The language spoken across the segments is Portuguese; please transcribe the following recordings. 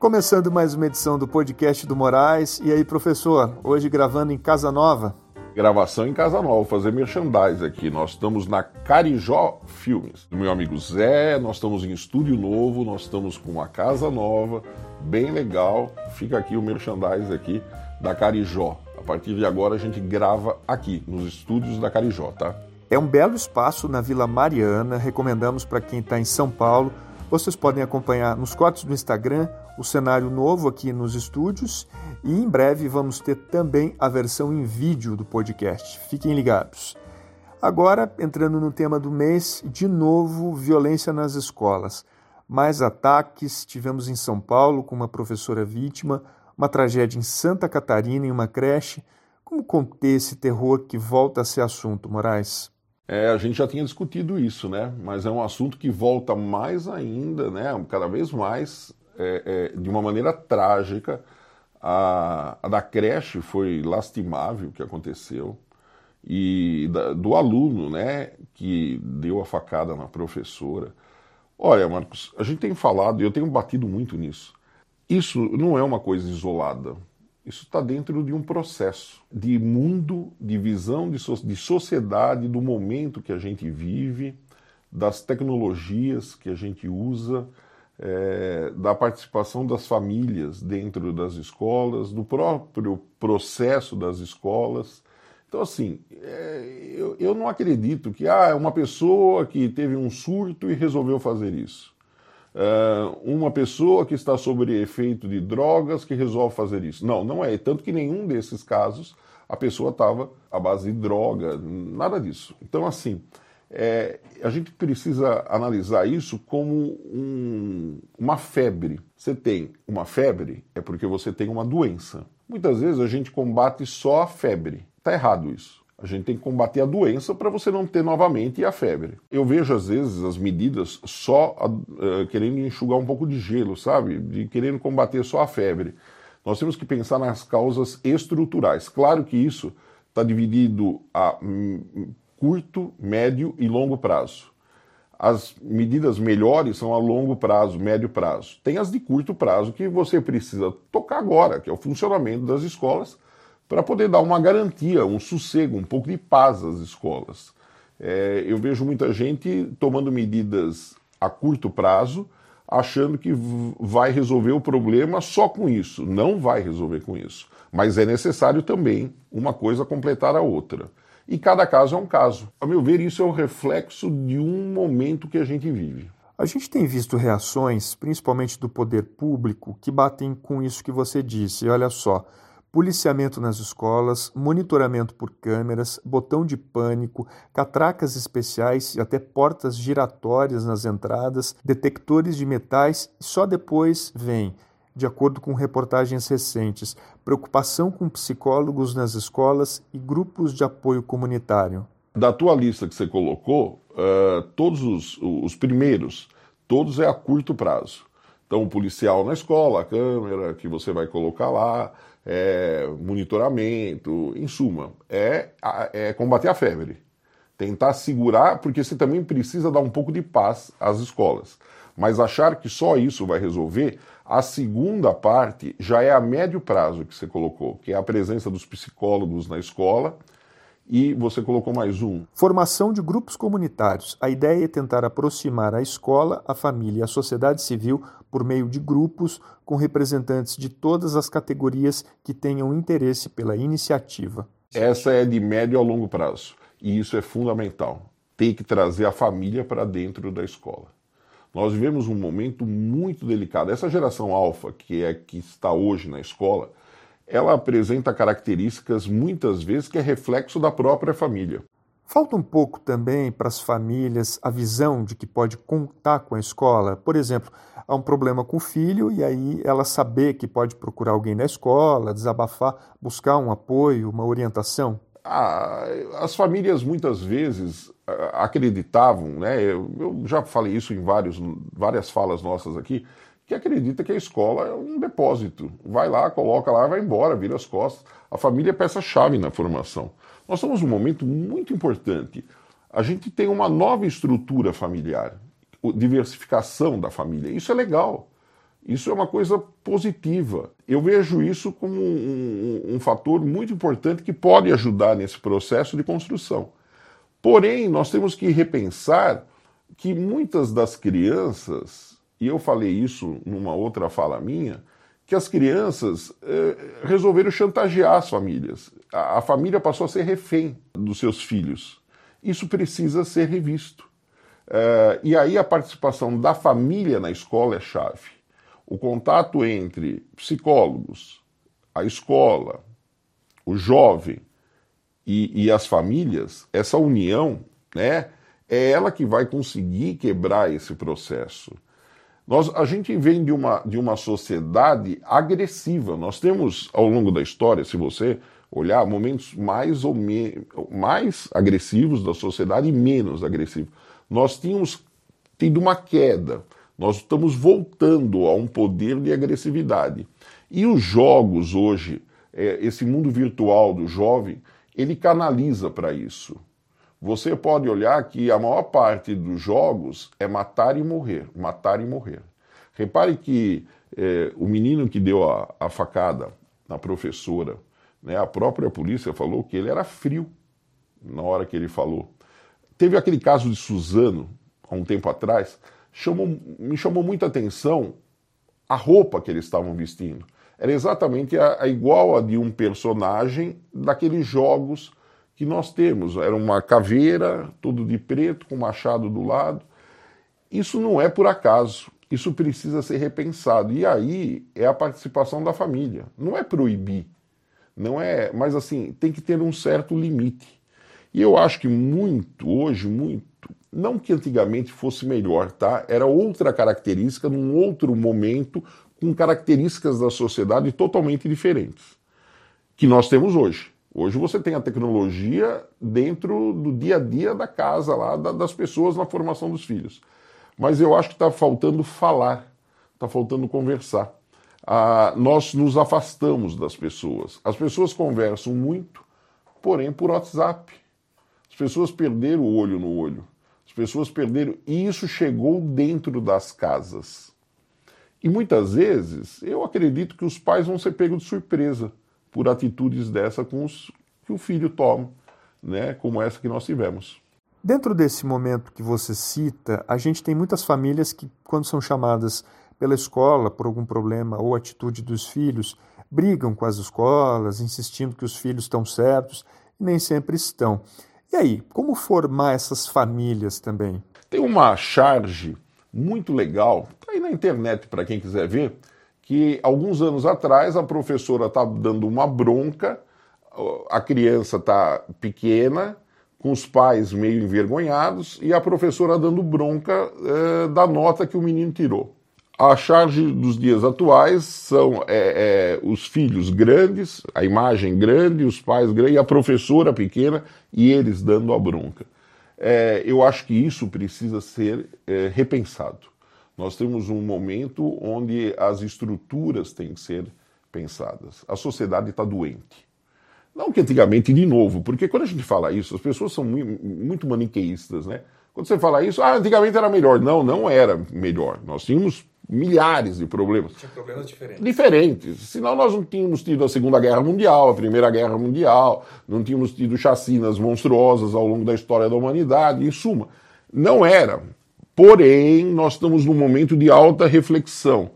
Começando mais uma edição do podcast do Moraes. E aí, professor, hoje gravando em Casa Nova. Gravação em Casa Nova, fazer merchandise aqui. Nós estamos na Carijó Filmes. Meu amigo Zé, nós estamos em estúdio novo, nós estamos com uma casa nova, bem legal. Fica aqui o merchandise aqui da Carijó. A partir de agora a gente grava aqui, nos estúdios da Carijó, tá? É um belo espaço na Vila Mariana, recomendamos para quem está em São Paulo. Vocês podem acompanhar nos cortes do Instagram o cenário novo aqui nos estúdios e em breve vamos ter também a versão em vídeo do podcast. Fiquem ligados. Agora, entrando no tema do mês, de novo, violência nas escolas. Mais ataques tivemos em São Paulo com uma professora vítima, uma tragédia em Santa Catarina em uma creche. Como conter esse terror que volta a ser assunto, Moraes? É, a gente já tinha discutido isso, né? Mas é um assunto que volta mais ainda, né? Cada vez mais, é, é, de uma maneira trágica. A, a, da creche foi lastimável o que aconteceu. E da, do aluno, né? Que deu a facada na professora. Olha, Marcos, a gente tem falado, e eu tenho batido muito nisso. Isso não é uma coisa isolada. Isso está dentro de um processo de mundo, de visão de, so de sociedade, do momento que a gente vive, das tecnologias que a gente usa, é, da participação das famílias dentro das escolas, do próprio processo das escolas. Então, assim, é, eu, eu não acredito que ah, uma pessoa que teve um surto e resolveu fazer isso. Uh, uma pessoa que está sob efeito de drogas que resolve fazer isso. Não, não é. Tanto que nenhum desses casos a pessoa estava à base de droga, nada disso. Então, assim, é, a gente precisa analisar isso como um, uma febre. Você tem uma febre, é porque você tem uma doença. Muitas vezes a gente combate só a febre. Está errado isso. A gente tem que combater a doença para você não ter novamente a febre. Eu vejo às vezes as medidas só uh, querendo enxugar um pouco de gelo, sabe? De querendo combater só a febre. Nós temos que pensar nas causas estruturais. Claro que isso está dividido a hum, curto, médio e longo prazo. As medidas melhores são a longo prazo, médio prazo. Tem as de curto prazo que você precisa tocar agora, que é o funcionamento das escolas para poder dar uma garantia, um sossego, um pouco de paz às escolas. É, eu vejo muita gente tomando medidas a curto prazo, achando que vai resolver o problema só com isso. Não vai resolver com isso. Mas é necessário também uma coisa completar a outra. E cada caso é um caso. A meu ver, isso é o reflexo de um momento que a gente vive. A gente tem visto reações, principalmente do poder público, que batem com isso que você disse. Olha só, policiamento nas escolas, monitoramento por câmeras, botão de pânico, catracas especiais e até portas giratórias nas entradas, detectores de metais e só depois vem, de acordo com reportagens recentes, preocupação com psicólogos nas escolas e grupos de apoio comunitário. Da tua lista que você colocou, uh, todos os, os primeiros, todos é a curto prazo. Então, o policial na escola, a câmera que você vai colocar lá, é, monitoramento, em suma, é, é combater a febre. Tentar segurar, porque você também precisa dar um pouco de paz às escolas. Mas achar que só isso vai resolver, a segunda parte já é a médio prazo que você colocou, que é a presença dos psicólogos na escola e você colocou mais um. Formação de grupos comunitários. A ideia é tentar aproximar a escola, a família e a sociedade civil por meio de grupos com representantes de todas as categorias que tenham interesse pela iniciativa. Essa é de médio a longo prazo e isso é fundamental. Tem que trazer a família para dentro da escola. Nós vivemos um momento muito delicado. Essa geração alfa, que é que está hoje na escola, ela apresenta características muitas vezes que é reflexo da própria família. Falta um pouco também para as famílias a visão de que pode contar com a escola. Por exemplo, há um problema com o filho e aí ela saber que pode procurar alguém na escola, desabafar, buscar um apoio, uma orientação. Ah, as famílias muitas vezes acreditavam, né? Eu já falei isso em vários, várias falas nossas aqui, que acredita que a escola é um depósito. Vai lá, coloca lá, vai embora, vira as costas. A família é peça-chave na formação. Nós estamos num momento muito importante. A gente tem uma nova estrutura familiar diversificação da família. Isso é legal. Isso é uma coisa positiva. Eu vejo isso como um, um, um, fator muito importante que pode ajudar nesse processo de construção. Porém, nós temos que repensar que muitas das crianças, e eu falei isso numa outra fala minha, que as crianças eh, resolveram chantagear as famílias. A, a família passou a ser refém dos seus filhos. Isso precisa ser revisto. Eh, e aí a participação da família na escola é chave o contato entre psicólogos, a escola, o jovem e, e, as famílias, essa união, né, é ela que vai conseguir quebrar esse processo. Nós, a gente vem de uma, de uma sociedade agressiva. Nós temos, ao longo da história, se você olhar, momentos mais, ou me, mais agressivos da sociedade e menos agressivos. Nós tínhamos tido uma queda. Nós estamos voltando a um poder de agressividade. E os jogos hoje, é, esse mundo virtual do jovem, ele canaliza para isso. Você pode olhar que a maior parte dos jogos é matar e morrer, matar e morrer. Repare que é, o menino que deu a, a facada na professora, né, a própria polícia falou que ele era frio na hora que ele falou. Teve aquele caso de Suzano, há um tempo atrás, chamou, me chamou muita atenção a roupa que eles estavam vestindo. Era exatamente a, a igual a de um personagem daqueles jogos que nós temos. Era uma caveira, tudo de preto, com machado do lado. Isso não é por acaso. Isso precisa ser repensado. E aí é a participação da família. Não é proibir. Não é, mas assim, tem que ter um certo limite. E eu acho que muito, hoje, muito, não que antigamente fosse melhor, tá? Era outra característica, num outro momento, com características da sociedade totalmente diferentes, que nós temos hoje. Hoje você tem a tecnologia dentro do dia a dia da casa, lá, das pessoas na formação dos filhos. Mas eu acho que está faltando falar, está faltando conversar. Ah, nós nos afastamos das pessoas. As pessoas conversam muito, porém por WhatsApp. As pessoas perderam o olho no olho. As pessoas perderam. E isso chegou dentro das casas. E muitas vezes eu acredito que os pais vão ser pegos de surpresa por atitudes dessa com os, que o filho toma, né, como essa que nós tivemos. Dentro desse momento que você cita, a gente tem muitas famílias que, quando são chamadas pela escola por algum problema ou atitude dos filhos, brigam com as escolas, insistindo que os filhos estão certos e nem sempre estão. E aí, como formar essas famílias também? Tem uma charge muito legal, tá aí na internet para quem quiser ver, que alguns anos atrás a professora está dando uma bronca, a criança está pequena, com os pais meio envergonhados, e a professora dando bronca é, da nota que o menino tirou. A charge dos dias atuais são é, é, os filhos grandes, a imagem grande, os pais grandes, e a professora pequena, e eles dando a bronca. É, eu acho que isso precisa ser é, repensado. Nós temos um momento onde as estruturas têm que ser pensadas. A sociedade está doente. Não que antigamente, de novo, porque quando a gente fala isso, as pessoas são muito maniqueístas, né? Quando você fala isso, ah, antigamente era melhor. Não, não era melhor. Nós tínhamos milhares de problemas. Tinha problemas diferentes. Diferentes. Senão nós não tínhamos tido a Segunda Guerra Mundial, a Primeira Guerra Mundial, não tínhamos tido chacinas monstruosas ao longo da história da humanidade, em suma. Não era. Porém, nós estamos num momento de alta reflexão.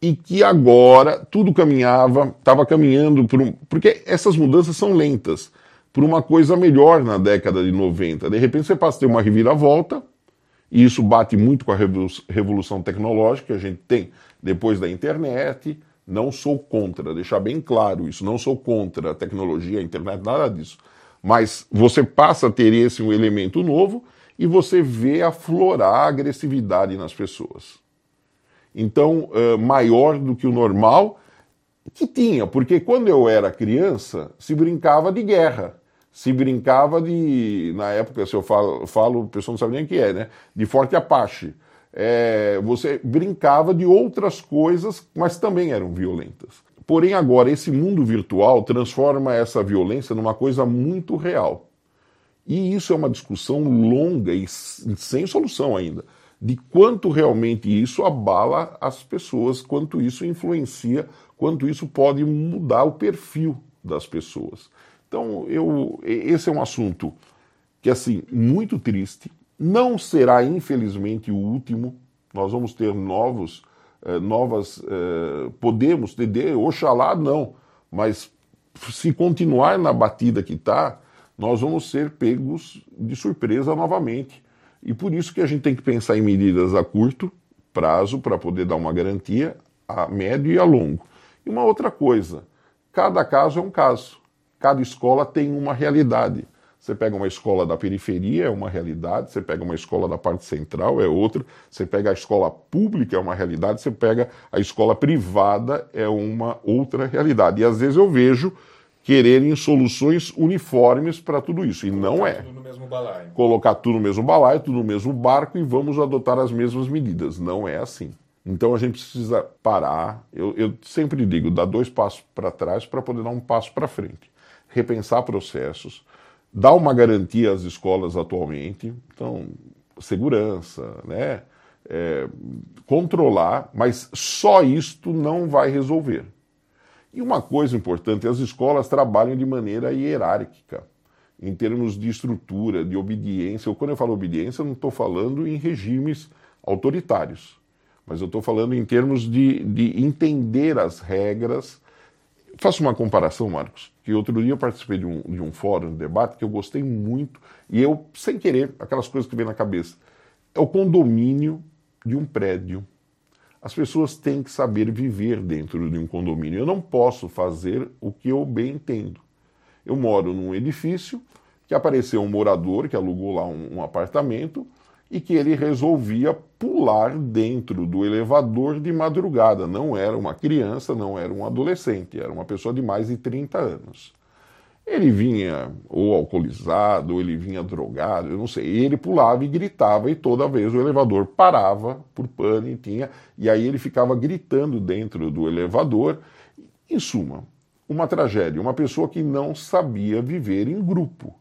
E que agora tudo caminhava, estava caminhando por um. Porque essas mudanças são lentas, por uma coisa melhor na década de 90. De repente você passa a ter uma reviravolta, e isso bate muito com a revolução tecnológica que a gente tem depois da internet. Não sou contra, deixar bem claro isso, não sou contra a tecnologia, a internet, nada disso. Mas você passa a ter esse um elemento novo e você vê aflorar a agressividade nas pessoas. Então, uh, maior do que o normal, que tinha, porque quando eu era criança, se brincava de guerra se brincava de, na época, se eu falo, falo o pessoal não sabe nem o que é, né? De Forte Apache. É, você brincava de outras coisas, mas também eram violentas. Porém, agora, esse mundo virtual transforma essa violência numa coisa muito real. E isso é uma discussão longa e sem solução ainda. de quanto realmente isso abala as pessoas, quanto isso influencia, quanto isso pode mudar o perfil das pessoas. Então, eu, esse é um assunto que, assim, muito triste, não será, infelizmente, o último. Nós vamos ter novos, eh, novas, eh, podemos ter, oxalá não, mas se continuar na batida que está, nós vamos ser pegos de surpresa novamente. E por isso que a gente tem que pensar em medidas a curto prazo para poder dar uma garantia a médio e a longo. E uma outra coisa, cada caso é um caso. Cada escola tem uma realidade. Você pega uma escola da periferia, é uma realidade, você pega uma escola da parte central, é outra, você pega a escola pública, é uma realidade, você pega a escola privada, é uma outra realidade. E às vezes eu vejo quererem soluções uniformes para tudo isso. E Colocar não é. Tudo no mesmo balaio. Colocar tudo no mesmo balaio, tudo no mesmo barco e vamos adotar as mesmas medidas. Não é assim. Então a gente precisa parar. Eu, eu sempre digo, dar dois passos para trás para poder dar um passo para frente. Repensar processos dá uma garantia às escolas atualmente, então, segurança, né? É, controlar, mas só isto não vai resolver. E uma coisa importante, as escolas trabalham de maneira hierárquica, em termos de estrutura, de obediência. Quando eu falo obediência, eu não estou falando em regimes autoritários, mas eu estou falando em termos de, de entender as regras, Faço uma comparação, Marcos, que outro dia eu participei de um, de um fórum, de debate, que eu gostei muito, e eu, sem querer, aquelas coisas que vem na cabeça. É o condomínio de um prédio. As pessoas têm que saber viver dentro de um condomínio. Eu não posso fazer o que eu bem entendo. Eu moro num edifício que apareceu um morador que alugou lá um, um apartamento e que ele resolvia pular dentro do elevador de madrugada. Não era uma criança, não era um adolescente, era uma pessoa de mais de 30 anos. Ele vinha ou alcoolizado, ou ele vinha drogado, eu não sei. Ele pulava e gritava, e toda vez o elevador parava por pano e tinha. E aí ele ficava gritando dentro do elevador. Em suma, uma tragédia. Uma pessoa que não sabia viver em grupos.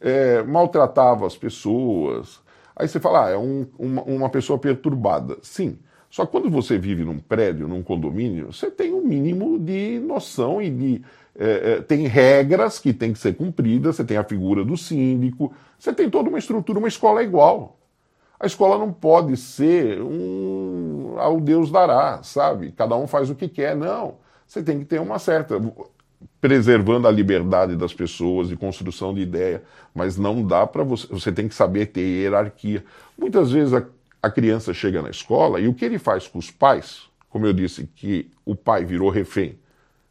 É, maltratava as pessoas, Aí você fala, ah, é um, uma, uma pessoa perturbada. Sim. Só que quando você vive num prédio, num condomínio, você tem um mínimo de noção e de. É, é, tem regras que têm que ser cumpridas, você tem a figura do síndico, você tem toda uma estrutura, uma escola é igual. A escola não pode ser um ao Deus dará, sabe? Cada um faz o que quer, não. Você tem que ter uma certa preservando a liberdade das pessoas e construção de ideia, mas não dá para você. Você tem que saber ter hierarquia. Muitas vezes a, a criança chega na escola e o que ele faz com os pais, como eu disse, que o pai virou refém,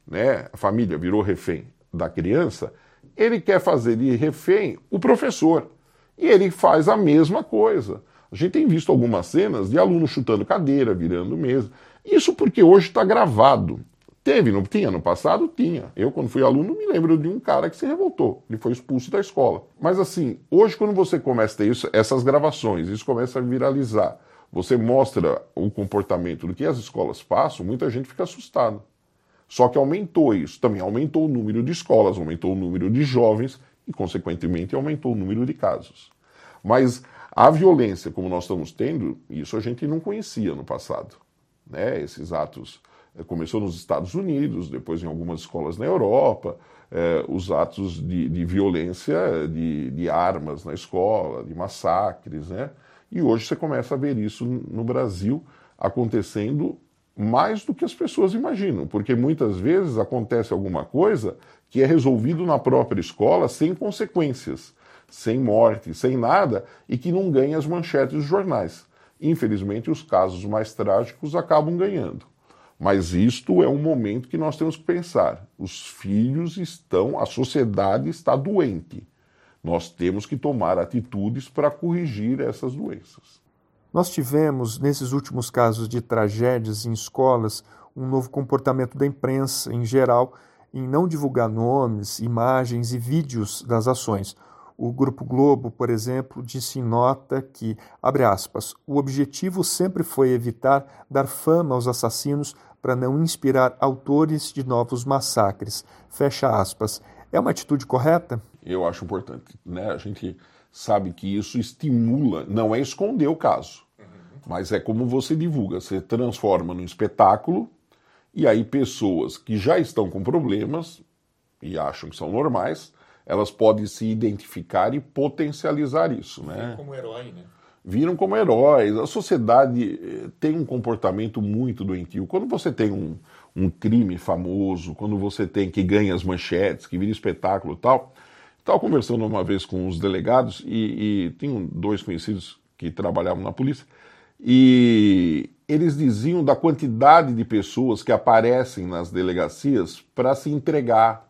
né? A família virou refém da criança, ele quer fazer de refém o professor. E ele faz a mesma coisa. A gente tem visto algumas cenas de aluno chutando cadeira, virando mesa. Isso porque hoje está gravado. Teve, não tinha? No passado tinha. Eu, quando fui aluno, me lembro de um cara que se revoltou. Ele foi expulso da escola. Mas assim, hoje, quando você começa a ter isso, essas gravações, isso começa a viralizar, você mostra o comportamento do que as escolas passam, muita gente fica assustada. Só que aumentou isso. Também aumentou o número de escolas, aumentou o número de jovens e, consequentemente, aumentou o número de casos. Mas a violência, como nós estamos tendo, isso a gente não conhecia no passado. Né? Esses atos começou nos Estados Unidos, depois em algumas escolas na Europa, é, os atos de, de violência, de, de, armas na escola, de massacres, né? E hoje você começa a ver isso no Brasil acontecendo mais do que as pessoas imaginam, porque muitas vezes acontece alguma coisa que é resolvido na própria escola sem consequências, sem morte, sem nada, e que não ganha as manchetes dos jornais. Infelizmente, os casos mais trágicos acabam ganhando. Mas isto é um momento que nós temos que pensar. Os filhos estão, a sociedade está doente. Nós temos que tomar atitudes para corrigir essas doenças. Nós tivemos, nesses últimos casos de tragédias em escolas, um novo comportamento da imprensa, em geral, em não divulgar nomes, imagens e vídeos das ações. O Grupo Globo, por exemplo, disse em nota que, abre aspas, o objetivo sempre foi evitar dar fama aos assassinos para não inspirar autores de novos massacres. Fecha aspas. É uma atitude correta? Eu acho importante. Né? A gente sabe que isso estimula, não é esconder o caso, Mas é como você divulga, você transforma num espetáculo e aí pessoas que já estão com problemas e acham que são normais, elas podem se identificar e potencializar isso, né? Viram como herói, né? Viram como heróis. A sociedade eh, tem um comportamento muito doentio. Quando você tem um, um crime famoso, quando você tem que ganha as manchetes, que vira espetáculo e tal, estava conversando uma vez com os delegados e, e tinham dois conhecidos que trabalhavam na polícia e eles diziam da quantidade de pessoas que aparecem nas delegacias para se entregar,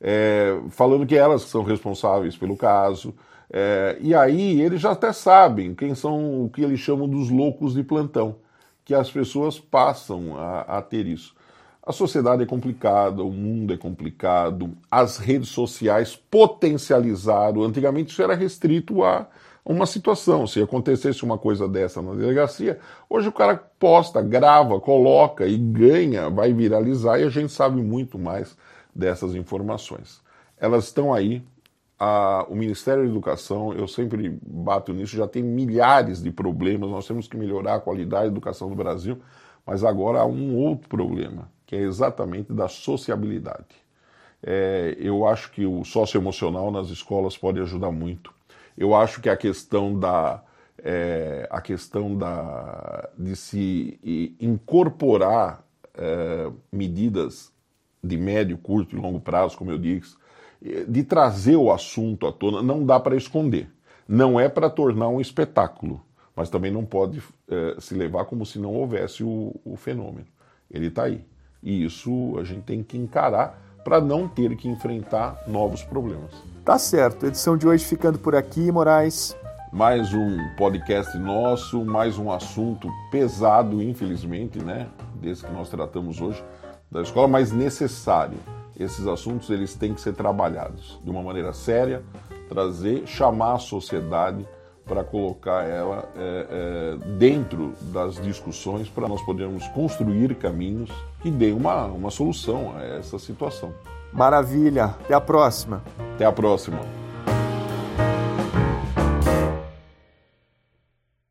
é, falando que elas são responsáveis pelo caso. É, e aí eles já até sabem quem são o que eles chamam dos loucos de plantão, que as pessoas passam a, a ter isso. A sociedade é complicada, o mundo é complicado, as redes sociais potencializaram. Antigamente isso era restrito a uma situação. Se acontecesse uma coisa dessa na delegacia, hoje o cara posta, grava, coloca e ganha, vai viralizar e a gente sabe muito mais dessas informações. Elas estão aí. A, o Ministério da Educação, eu sempre bato nisso, já tem milhares de problemas. Nós temos que melhorar a qualidade da educação do Brasil, mas agora há um outro problema, que é exatamente da sociabilidade. É, eu acho que o socioemocional nas escolas pode ajudar muito eu acho que a questão da é, a questão da, de se incorporar é, medidas de médio, curto e longo prazo, como eu disse, de trazer o assunto à tona, não dá para esconder. Não é para tornar um espetáculo, mas também não pode é, se levar como se não houvesse o, o fenômeno. Ele está aí. E isso a gente tem que encarar para não ter que enfrentar novos problemas. Tá certo. edição de hoje ficando por aqui, Moraes. Mais um podcast nosso, mais um assunto pesado, infelizmente, né? Desse que nós tratamos hoje da escola, mas necessário. Esses assuntos eles têm que ser trabalhados de uma maneira séria, trazer, chamar a sociedade para colocar ela é, é, dentro das discussões para nós podermos construir caminhos que deem uma, uma solução a essa situação. Maravilha. Até a próxima. Até a próxima.